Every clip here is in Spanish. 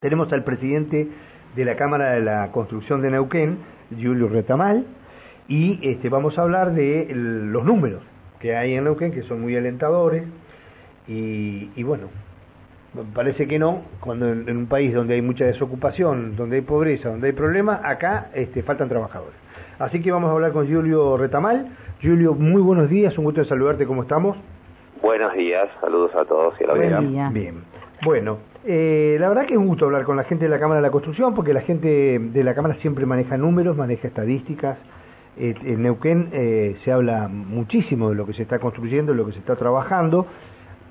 Tenemos al presidente de la Cámara de la Construcción de Neuquén, Julio Retamal, y este, vamos a hablar de los números que hay en Neuquén, que son muy alentadores, y, bueno, parece que no, cuando en, un país donde hay mucha desocupación, donde hay pobreza, donde hay problemas, acá este, faltan trabajadores. Así que vamos a hablar con Julio Retamal. Julio, muy buenos días, un gusto de saludarte, ¿cómo estamos? Buenos días, saludos a todos y a la audiencia. Bien. Bueno, eh, la verdad que es un gusto hablar con la gente de la Cámara de la Construcción, porque la gente de la Cámara siempre maneja números, maneja estadísticas. Eh, en Neuquén eh, se habla muchísimo de lo que se está construyendo, de lo que se está trabajando.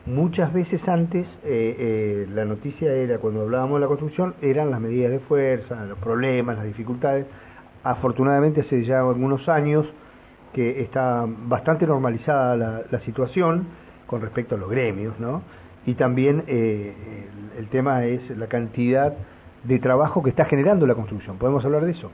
Muchas veces antes la noticia era, cuando hablábamos de la construcción, eran las medidas de fuerza, los problemas, las dificultades. Afortunadamente hace ya algunos años que está bastante normalizada la, la situación con respecto a los gremios, ¿no? Y también eh, el, tema es la cantidad de trabajo que está generando la construcción. ¿Podemos hablar de eso?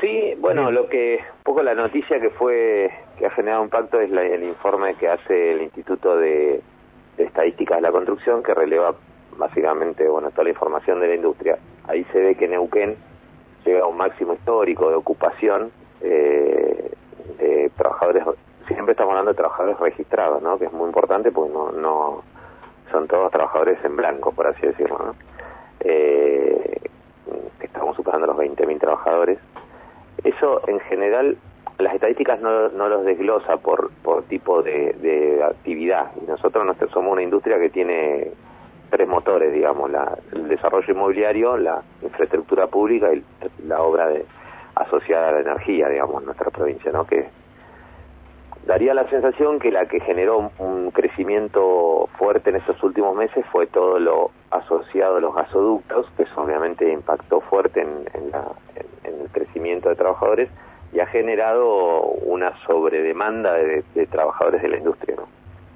Sí, bueno, lo que, un poco la noticia que fue, que ha generado impacto es el informe que hace el Instituto de, Estadísticas de la Construcción, que releva básicamente, bueno, toda la información de la industria. Ahí se ve que Neuquén llega a un máximo histórico de ocupación eh, de trabajadores siempre estamos hablando de trabajadores registrados, ¿no? Que es muy importante porque no, no son todos trabajadores en blanco, por así decirlo, ¿no? Eh, estamos superando los 20.000 trabajadores. Eso, en general, las estadísticas no, no los desglosa por, por tipo de, de actividad. Y nosotros somos una industria que tiene tres motores, digamos, la, el desarrollo inmobiliario, la infraestructura pública y la obra de, asociada a la energía, digamos, en nuestra provincia, ¿no? Que daría la sensación que la que generó un crecimiento fuerte en estos últimos meses fue todo lo asociado a los gasoductos, que eso obviamente impactó fuerte en, el crecimiento de trabajadores y ha generado una sobredemanda de, trabajadores de la industria, ¿no?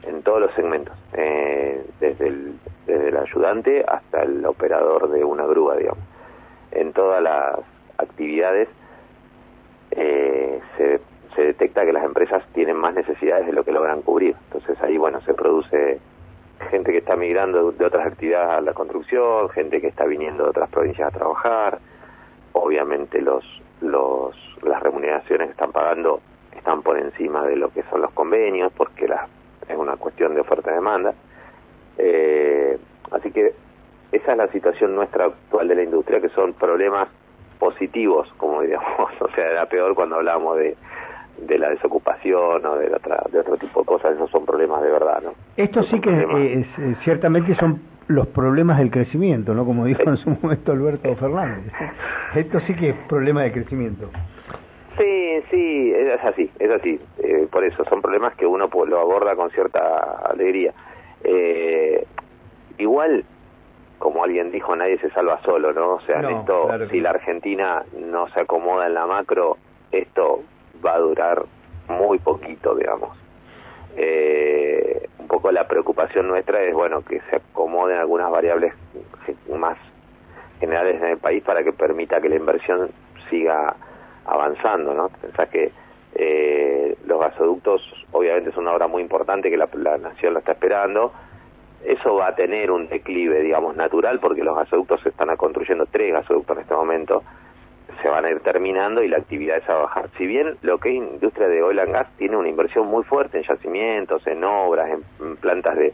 en todos los segmentos, eh, desde, el, desde el ayudante hasta el operador de una grúa, digamos. En todas las actividades eh, se se detecta que las empresas tienen más necesidades de lo que logran cubrir. Entonces ahí, bueno, se produce gente que está migrando de otras actividades a la construcción, gente que está viniendo de otras provincias a trabajar. Obviamente los, los, las remuneraciones que están pagando están por encima de lo que son los convenios, porque la, es una cuestión de oferta y demanda. Eh, así que esa es la situación nuestra actual de la industria, que son problemas positivos, como diríamos, o sea, era peor cuando hablábamos de de la desocupación o de, de otro tipo de cosas, esos son problemas de verdad, ¿no? Esto sí que eh, eh, ciertamente son los problemas del crecimiento, ¿no? Como dijo en su momento Alberto Fernández. Esto sí que es problema de crecimiento. Sí, sí, es así, es así. Eh, por eso, son problemas que uno pues, lo aborda con cierta alegría. igual, como alguien dijo, nadie se salva solo, ¿no? O sea, esto, si la Argentina no se acomoda en la macro, esto va a durar muy poquito, digamos. Eh, un poco la preocupación nuestra es, bueno, que se acomoden algunas variables más generales en el país para que permita que la inversión siga avanzando, ¿no? Pensás que eh, los gasoductos obviamente es una obra muy importante que la, la nación la está esperando, eso va a tener un declive, digamos, natural, porque los gasoductos se están construyendo tres gasoductos en este momento, se van a ir terminando y la actividad es a bajar. Si bien lo que es industria de oil and gas tiene una inversión muy fuerte en yacimientos, en obras, en, plantas de,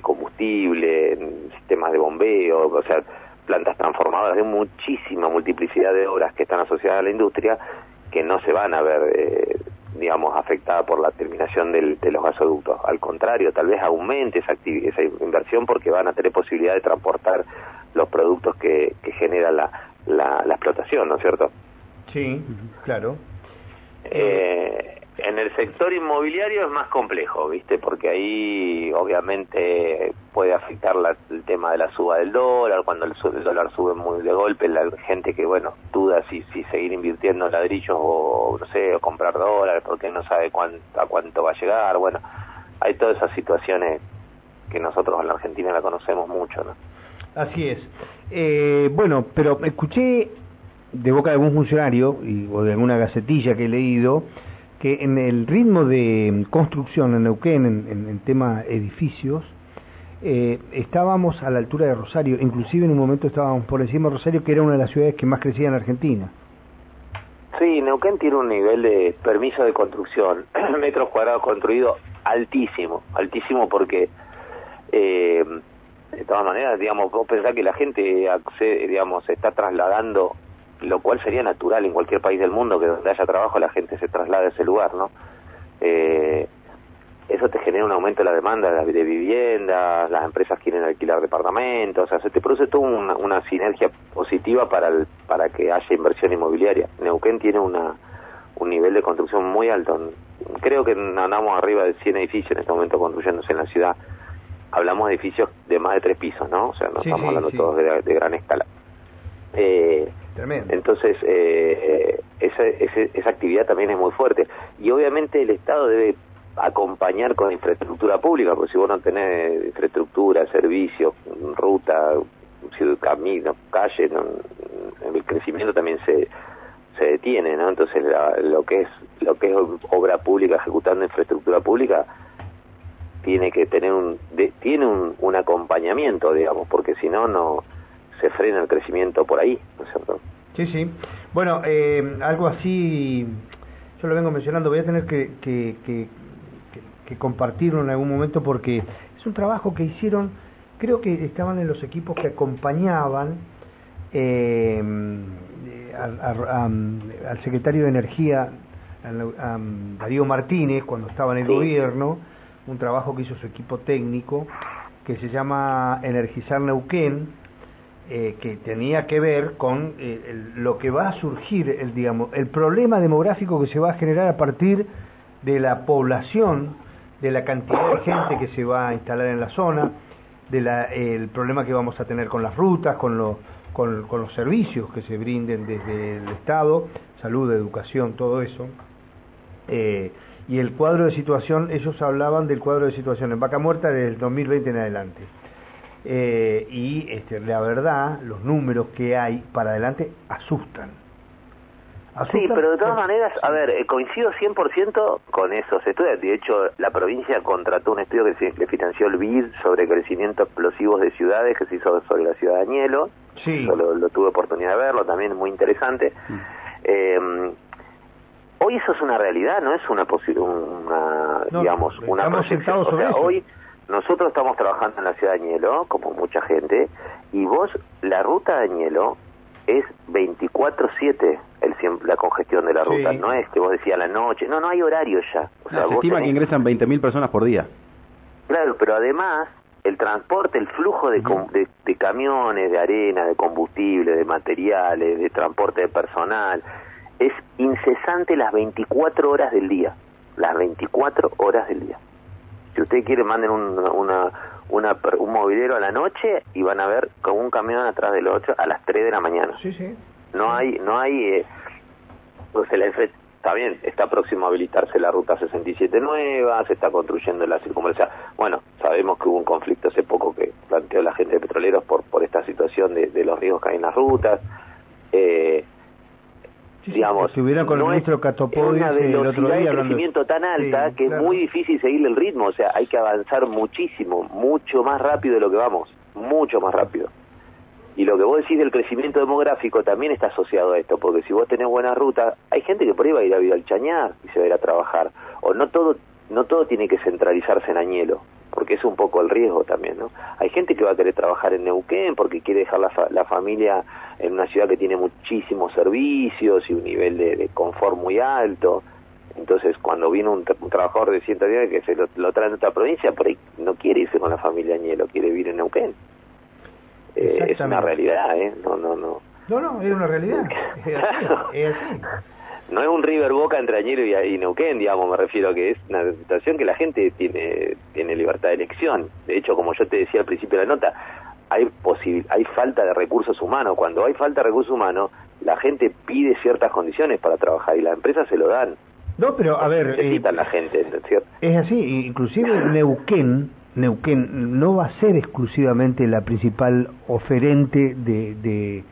combustible, en sistemas de bombeo, o sea, plantas transformadoras, de muchísima multiplicidad de obras que están asociadas a la industria que no se van a ver, eh, digamos, afectadas por la terminación del, de los gasoductos. Al contrario, tal vez aumente esa, esa inversión porque van a tener posibilidad de transportar los productos que, que genera la, la, explotación, ¿no es cierto? Sí, claro. Eh, en el sector inmobiliario es más complejo, ¿viste? Porque ahí obviamente puede afectar el tema de la suba del dólar, cuando el, dólar sube muy de golpe, la gente que, bueno, duda si, si seguir invirtiendo en ladrillos o, no sé, o comprar dólares porque no sabe cuánto, a cuánto va a llegar, bueno, hay todas esas situaciones que nosotros en la Argentina la conocemos mucho, ¿no? Así es. Eh, bueno, pero escuché de boca de algún funcionario y, o de alguna gacetilla que he leído que en el ritmo de construcción en Neuquén, en, en, tema edificios, eh, estábamos a la altura de Rosario, inclusive en un momento estábamos por encima de Rosario, que era una de las ciudades que más crecía en Argentina. Sí, Neuquén tiene un nivel de permiso de construcción, metros cuadrados construidos altísimo, altísimo porque eh, de todas maneras, digamos, vos pensás que la gente accede, digamos, se está trasladando, lo cual sería natural en cualquier país del mundo, que donde haya trabajo la gente se traslade a ese lugar, ¿no? Eh, eso te genera un aumento de la demanda de viviendas, las empresas quieren alquilar departamentos, o se te produce toda una, sinergia positiva para, el, para que haya inversión inmobiliaria. Neuquén tiene una, un nivel de construcción muy alto. Creo que andamos arriba de 100 edificios en este momento construyéndose en la ciudad hablamos de edificios de más de tres pisos, ¿no? O sea, no estamos hablando todos de, gran escala. Eh, entonces, eh, esa, esa actividad también es muy fuerte. Y obviamente el Estado debe acompañar con infraestructura pública, porque si vos no tenés infraestructura, servicios, ruta, camino, calle, el crecimiento también se, se detiene, ¿no? Entonces lo que es lo que es obra pública ejecutando infraestructura pública tiene que tener un tiene un, acompañamiento digamos porque si no no se frena el crecimiento por ahí ¿no es cierto? sí sí bueno eh, algo así yo lo vengo mencionando voy a tener que, que, que, que, compartirlo en algún momento porque es un trabajo que hicieron creo que estaban en los equipos que acompañaban eh, al, secretario de energía a, Darío Martínez cuando estaba en el gobierno un trabajo que hizo su equipo técnico que se llama Energizar Neuquén, eh, que tenía que ver con eh, lo que va a surgir, el, digamos, el problema demográfico que se va a generar a partir de la población, de la cantidad de gente que se va a instalar en la zona, del el problema que vamos a tener con las rutas, con, con, con los servicios que se brinden desde el Estado, salud, educación, todo eso. Eh, y el cuadro de situación, ellos hablaban del cuadro de situación en Vaca Muerta del 2020 en adelante. Eh, y este, la verdad, los números que hay para adelante asustan. Sí, pero de todas maneras, a ver, eh, coincido 100% con esos estudios. De hecho, la provincia contrató un estudio que se, le financió el BID sobre crecimiento explosivos de ciudades que se hizo sobre la ciudad de Añelo. Sí. Yo lo, tuve oportunidad de verlo, también muy interesante. Mm. Eh, hoy eso es una realidad, no es una una digamos una proyección. O sea, hoy nosotros estamos trabajando en la ciudad de Añelo, como mucha gente, y vos la ruta de Añelo es 24/7 el la congestión de la ruta, no es que vos decías la noche, no, no hay horario ya. O sea, se estima que ingresan 20.000 personas por día. Claro, pero además el transporte, el flujo de, de camiones, de arena, de combustible, de materiales, de transporte de personal, es incesante las 24 horas del día, las 24 horas del día. Si usted quiere, manden un, una, una, un movilero a la noche y van a ver con un camión atrás del otro a las 3 de la mañana. Sí, sí. No hay, no hay, eh, pues el está bien, está próximo a habilitarse la ruta 67 nueva, se está construyendo la circunvalación. Bueno, sabemos que hubo un conflicto hace poco que planteó la gente de petroleros por, por esta situación de, de los riesgos que hay en las rutas. Eh, digamos, con el ministro una velocidad de crecimiento tan alta que es muy difícil seguirle el ritmo, o sea, hay que avanzar muchísimo, mucho más rápido de lo que vamos, mucho más rápido. Y lo que vos decís del crecimiento demográfico también está asociado a esto, porque si vos tenés buena ruta, hay gente que por ahí va a ir a vivir al Chañar y se va a ir a trabajar, o no todo no todo tiene que centralizarse en Añelo, porque es un poco el riesgo también, ¿no? Hay gente que va a querer trabajar en Neuquén porque quiere dejar la, la familia en una ciudad que tiene muchísimos servicios y un nivel de, confort muy alto. Entonces, cuando viene un, trabajador de 110 que se lo, trae en otra provincia, por ahí no quiere irse con la familia Añelo, quiere vivir en Neuquén. Eh, es una realidad, ¿eh? No, no, no. No, no, es una realidad. es así no es un River Boca entre Añero y, Neuquén, digamos, me refiero a que es una situación que la gente tiene, tiene libertad de elección. De hecho, como yo te decía al principio de la nota, hay, hay falta de recursos humanos. Cuando hay falta de recursos humanos, la gente pide ciertas condiciones para trabajar y las empresas se lo dan. No, pero a ver... Necesitan eh, la gente, ¿cierto? Es así, inclusive Neuquén, Neuquén no va a ser exclusivamente la principal oferente de de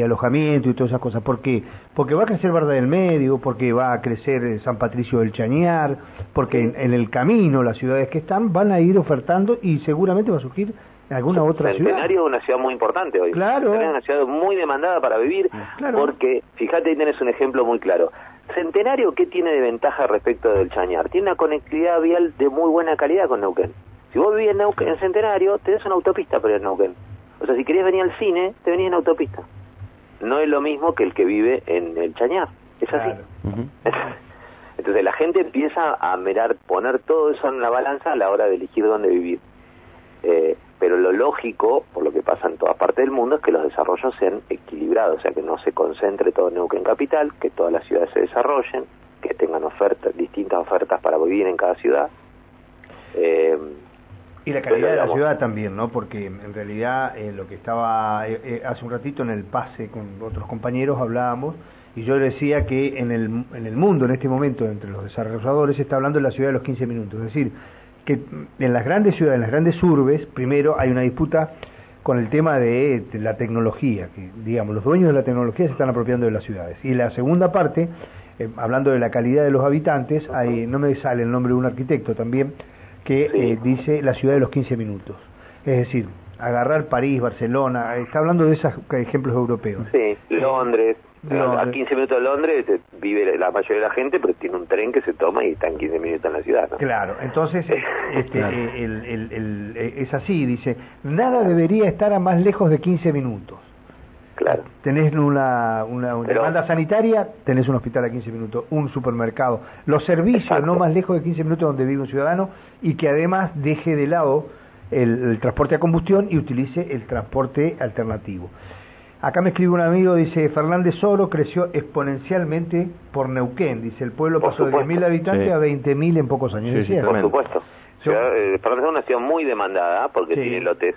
alojamiento y todas esas cosas. ¿Por qué? Porque va a crecer Barda del Medio, porque va a crecer eh, San Patricio del Chañar, porque en, el camino las ciudades que están van a ir ofertando y seguramente va a surgir alguna otra ciudad. Centenario es una ciudad muy importante hoy. Claro. Es una ciudad muy demandada para vivir, porque, fíjate, ahí tenés un ejemplo muy claro. Centenario, ¿qué tiene de ventaja respecto del Chañar? Tiene una conectividad vial de muy buena calidad con Neuquén. Si vos vivís en, Neuquén, en Centenario, tenés una autopista para ir a Neuquén. O sea, si querés venir al cine, te venís en autopista. No es lo mismo que el que vive en el Chañar. Es así. Entonces la gente empieza a mirar, poner todo eso en la balanza a la hora de elegir dónde vivir. Eh, pero lo lógico, por lo que pasa en todas partes del mundo, es que los desarrollos sean equilibrados, o sea, que no se concentre todo en Neuquén Capital, que todas las ciudades se desarrollen, que tengan ofertas, distintas ofertas para vivir en cada ciudad. Eh, y la calidad de la ciudad también, ¿no? Porque en realidad eh, lo que estaba eh, eh, hace un ratito en el pase con otros compañeros hablábamos y yo decía que en el, en el mundo en este momento entre los desarrolladores se está hablando de la ciudad de los 15 minutos, es decir, que en las grandes ciudades, en las grandes urbes, primero hay una disputa con el tema de, la tecnología, que digamos, los dueños de la tecnología se están apropiando de las ciudades. Y la segunda parte, hablando de la calidad de los habitantes, hay, no me sale el nombre de un arquitecto también, que eh, dice la ciudad de los 15 minutos. Es decir, agarrar París, Barcelona, está hablando de esos ejemplos europeos. Sí, Londres. A 15 minutos de Londres vive la mayoría de la gente, pero tiene un tren que se toma y está en 15 minutos en la ciudad. Claro, entonces este, eh, es así, dice, nada debería estar a más lejos de 15 minutos. Claro. Tenés una, una, demanda sanitaria, tenés un hospital a 15 minutos, un supermercado, los servicios no más lejos de 15 minutos donde vive un ciudadano y que además deje de lado el, transporte a combustión y utilice el transporte alternativo. Acá me escribe un amigo, dice, Fernández Oro creció exponencialmente por Neuquén, dice, el pueblo pasó de 10.000 habitantes a 20.000 en pocos años. por supuesto. Eh, Fernández es una ciudad muy demandada porque tiene lotes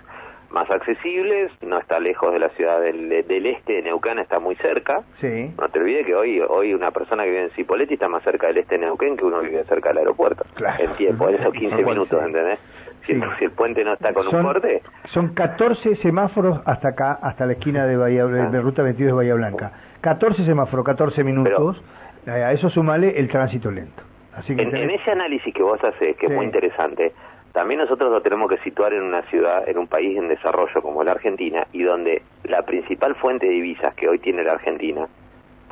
más accesibles, no está lejos de la ciudad del, este de Neuquén, está muy cerca. Sí. No te olvides que hoy hoy una persona que vive en Cipolletti está más cerca del este de Neuquén que uno que vive cerca del aeropuerto. Claro. En tiempo, en esos 15 minutos, ¿entendés? Si, el, puente no está con un corte... Son 14 semáforos hasta acá, hasta la esquina de, Bahía, de ah. Ruta 22 de Bahía Blanca. 14 semáforos, 14 minutos. a eso sumale el tránsito lento. Así que en, ese análisis que vos haces, que es muy interesante, también nosotros lo tenemos que situar en una ciudad, en un país en desarrollo como la Argentina, y donde la principal fuente de divisas que hoy tiene la Argentina,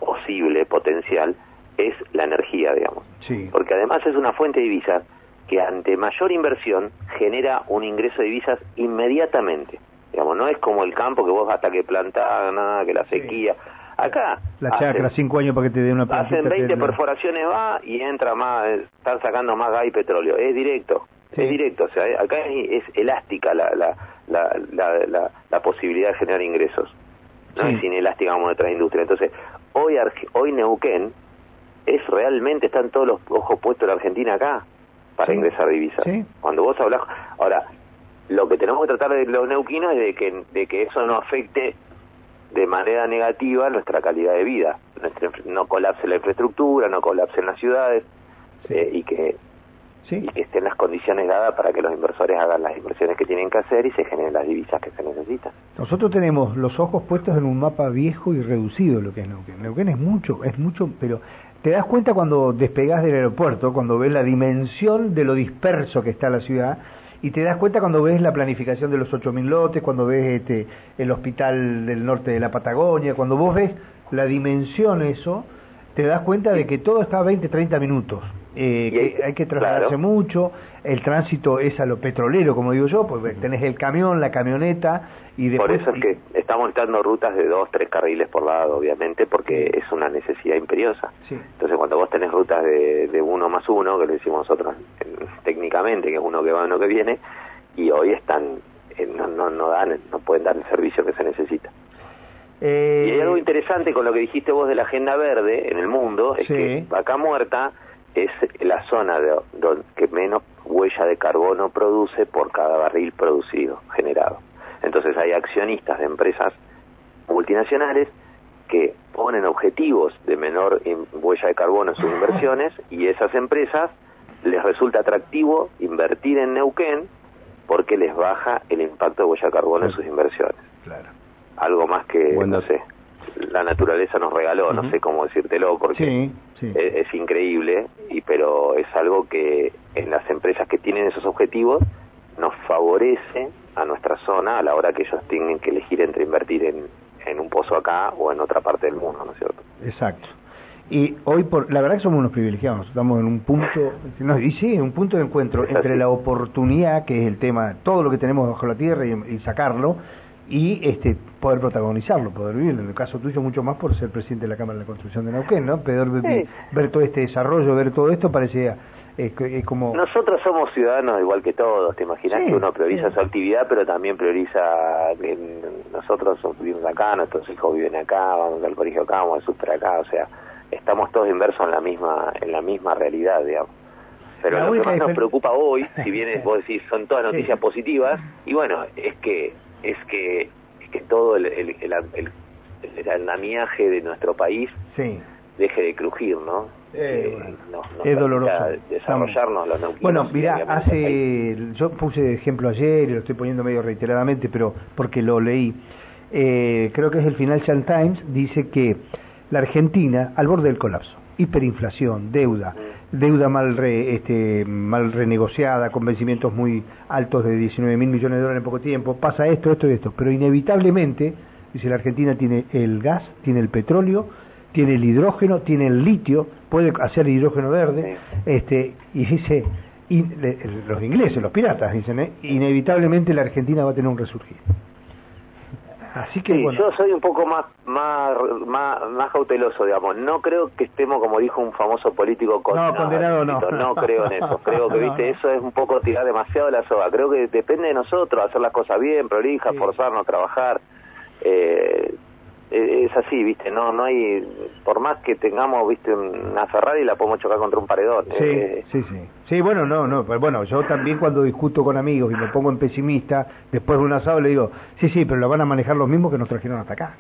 posible, potencial, es la energía, digamos. Sí. Porque además es una fuente de divisas que ante mayor inversión genera un ingreso de divisas inmediatamente. Digamos, no es como el campo que vos hasta que plantás, nada, que la sequía. Acá. La chacra, cinco años para que te dé una. Hacen 20 perforaciones va y entra más, están sacando más gas y petróleo. Es directo. Es directo, o sea, acá es elástica la, la, la, la, posibilidad de generar ingresos. No es inelástica como en otras industrias. Entonces, hoy, hoy Neuquén es realmente, están todos los ojos puestos en la Argentina acá para ingresar divisas. Cuando vos hablas... Ahora, lo que tenemos que tratar de los neuquinos es de que, de que eso no afecte de manera negativa nuestra calidad de vida. no colapse la infraestructura, no colapse en las ciudades eh, y que y que estén las condiciones dadas para que los inversores hagan las inversiones que tienen que hacer y se generen las divisas que se necesitan. Nosotros tenemos los ojos puestos en un mapa viejo y reducido lo que es Neuquén. Neuquén es mucho, es mucho, pero te das cuenta cuando despegas del aeropuerto, cuando ves la dimensión de lo disperso que está la ciudad, y te das cuenta cuando ves la planificación de los 8.000 lotes, cuando ves este, el hospital del norte de la Patagonia, cuando vos ves la dimensión eso, te das cuenta de que todo está a 20, 30 minutos eh, hay, que trasladarse mucho, el tránsito es a lo petrolero, como digo yo, pues tenés el camión, la camioneta y después... Por eso es que estamos dando rutas de dos, tres carriles por lado, obviamente, porque es una necesidad imperiosa. Entonces cuando vos tenés rutas de, de uno más uno, que le decimos nosotros técnicamente, que es uno que va, uno que viene, y hoy están, eh, no, no, no dan, no pueden dar el servicio que se necesita. Eh... Y hay algo interesante con lo que dijiste vos de la agenda verde en el mundo, es que Vaca Muerta es la zona de, que menos huella de carbono produce por cada barril producido, generado. Entonces hay accionistas de empresas multinacionales que ponen objetivos de menor huella de carbono en sus inversiones y esas empresas les resulta atractivo invertir en Neuquén porque les baja el impacto de huella de carbono en sus inversiones. Claro. Algo más que, no sé, la naturaleza nos regaló, no sé cómo decírtelo, porque Es, increíble, y pero es algo que en las empresas que tienen esos objetivos nos favorece a nuestra zona a la hora que ellos tienen que elegir entre invertir en, en un pozo acá o en otra parte del mundo, ¿no es cierto? Exacto. Y hoy, por, la verdad que somos unos privilegiados, estamos en un punto, no, y sí, un punto de encuentro entre la oportunidad, que es el tema, todo lo que tenemos bajo la tierra y, sacarlo, y este poder protagonizarlo, poder vivir. En el caso tuyo, mucho más por ser presidente de la Cámara de la Construcción de Neuquén, ¿no? Poder ver todo este desarrollo, ver todo esto, parecía es, como... Nosotros somos ciudadanos igual que todos, te imaginas que uno prioriza su actividad, pero también prioriza, nosotros vivimos acá, nuestros hijos viven acá, vamos al colegio acá, vamos al súper acá, o sea, estamos todos inversos en la misma, en la misma realidad, digamos. Pero lo que más nos preoca hoy, si bien vos decís, son todas noticias positivas, y bueno, es que, es que, es que todo el, el, el, el andamiaje de nuestro país deje de crujir, ¿no? Eh, es doloroso. Desarrollarnos los Bueno, mira, hace, yo puse ejemplo ayer y lo estoy poniendo medio reiteradamente, pero porque lo leí. Eh, creo que es el Financial Times, dice que la Argentina al borde del colapso, hiperinflación, deuda, deuda mal, este, mal renegociada, con vencimientos muy altos de 19 mil millones de dólares en poco tiempo, pasa esto, esto y esto, pero inevitablemente, dice la Argentina tiene el gas, tiene el petróleo, tiene el hidrógeno, tiene el litio, puede hacer hidrógeno verde, este, y dice, los ingleses, los piratas, dicen, ¿eh? inevitablemente la Argentina va a tener un resurgir. Así que yo soy un poco más, más más cauteloso, digamos. No creo que estemos, como dijo un famoso político, condenado. No, condenado no. No creo en eso. Creo que, viste, eso es un poco tirar demasiado la soga. Creo que depende de nosotros hacer las cosas bien, prolijas, forzarnos, trabajar. Eh, es así, ¿viste? No no hay por más que tengamos, ¿viste? una Ferrari la podemos chocar contra un paredón. Sí, eh, sí, sí. Sí, bueno, no, no, pues bueno, yo también cuando discuto con amigos y me pongo en pesimista, después de un asado le digo, "Sí, sí, pero lo van a manejar los mismos que nos trajeron hasta acá."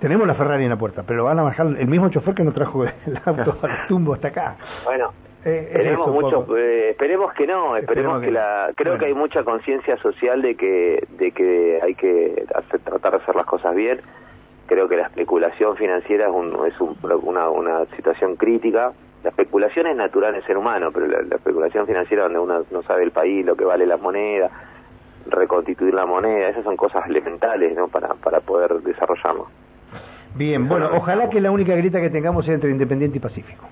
Tenemos la Ferrari en la puerta, pero lo van a manejar el mismo chofer que nos trajo el auto al tumbo hasta acá. Bueno, eh, esperemos mucho esperemos que no esperemos, que, la creo que hay mucha conciencia social de que de que hay que hacer, tratar de hacer las cosas bien creo que la especulación financiera es, un, es una, una situación crítica. La especulación es natural en el ser humano, pero la, especulación financiera donde uno no sabe el país, lo que vale la moneda, reconstituir la moneda, esas son cosas elementales ¿no? para, para poder desarrollarlo. Bien, bueno, ojalá que la única grita que tengamos sea entre Independiente y Pacífico.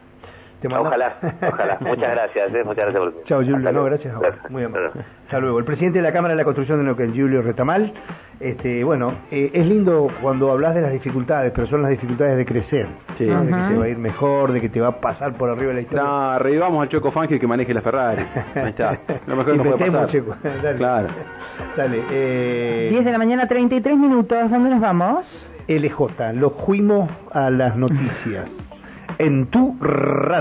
Ojalá, ojalá. Muchas gracias, eh, muchas gracias por... Chao, Julio. No, gracias. Muy amable. Hasta luego. El presidente de la Cámara de la Construcción de Neuquén, Julio Retamal. Este, bueno, eh, es lindo cuando hablas de las dificultades, pero son las dificultades de crecer. Sí. De que te va a ir mejor, de que te va a pasar por arriba de la historia. No, revivamos al Choco Fangio que maneje la Ferrari. Ahí está. Lo mejor no puede pasar. Checo. Dale. Claro. Dale. Eh... 10 de la mañana, 33 minutos. ¿Dónde nos vamos? LJ, lo fuimos a las noticias. en tu radio.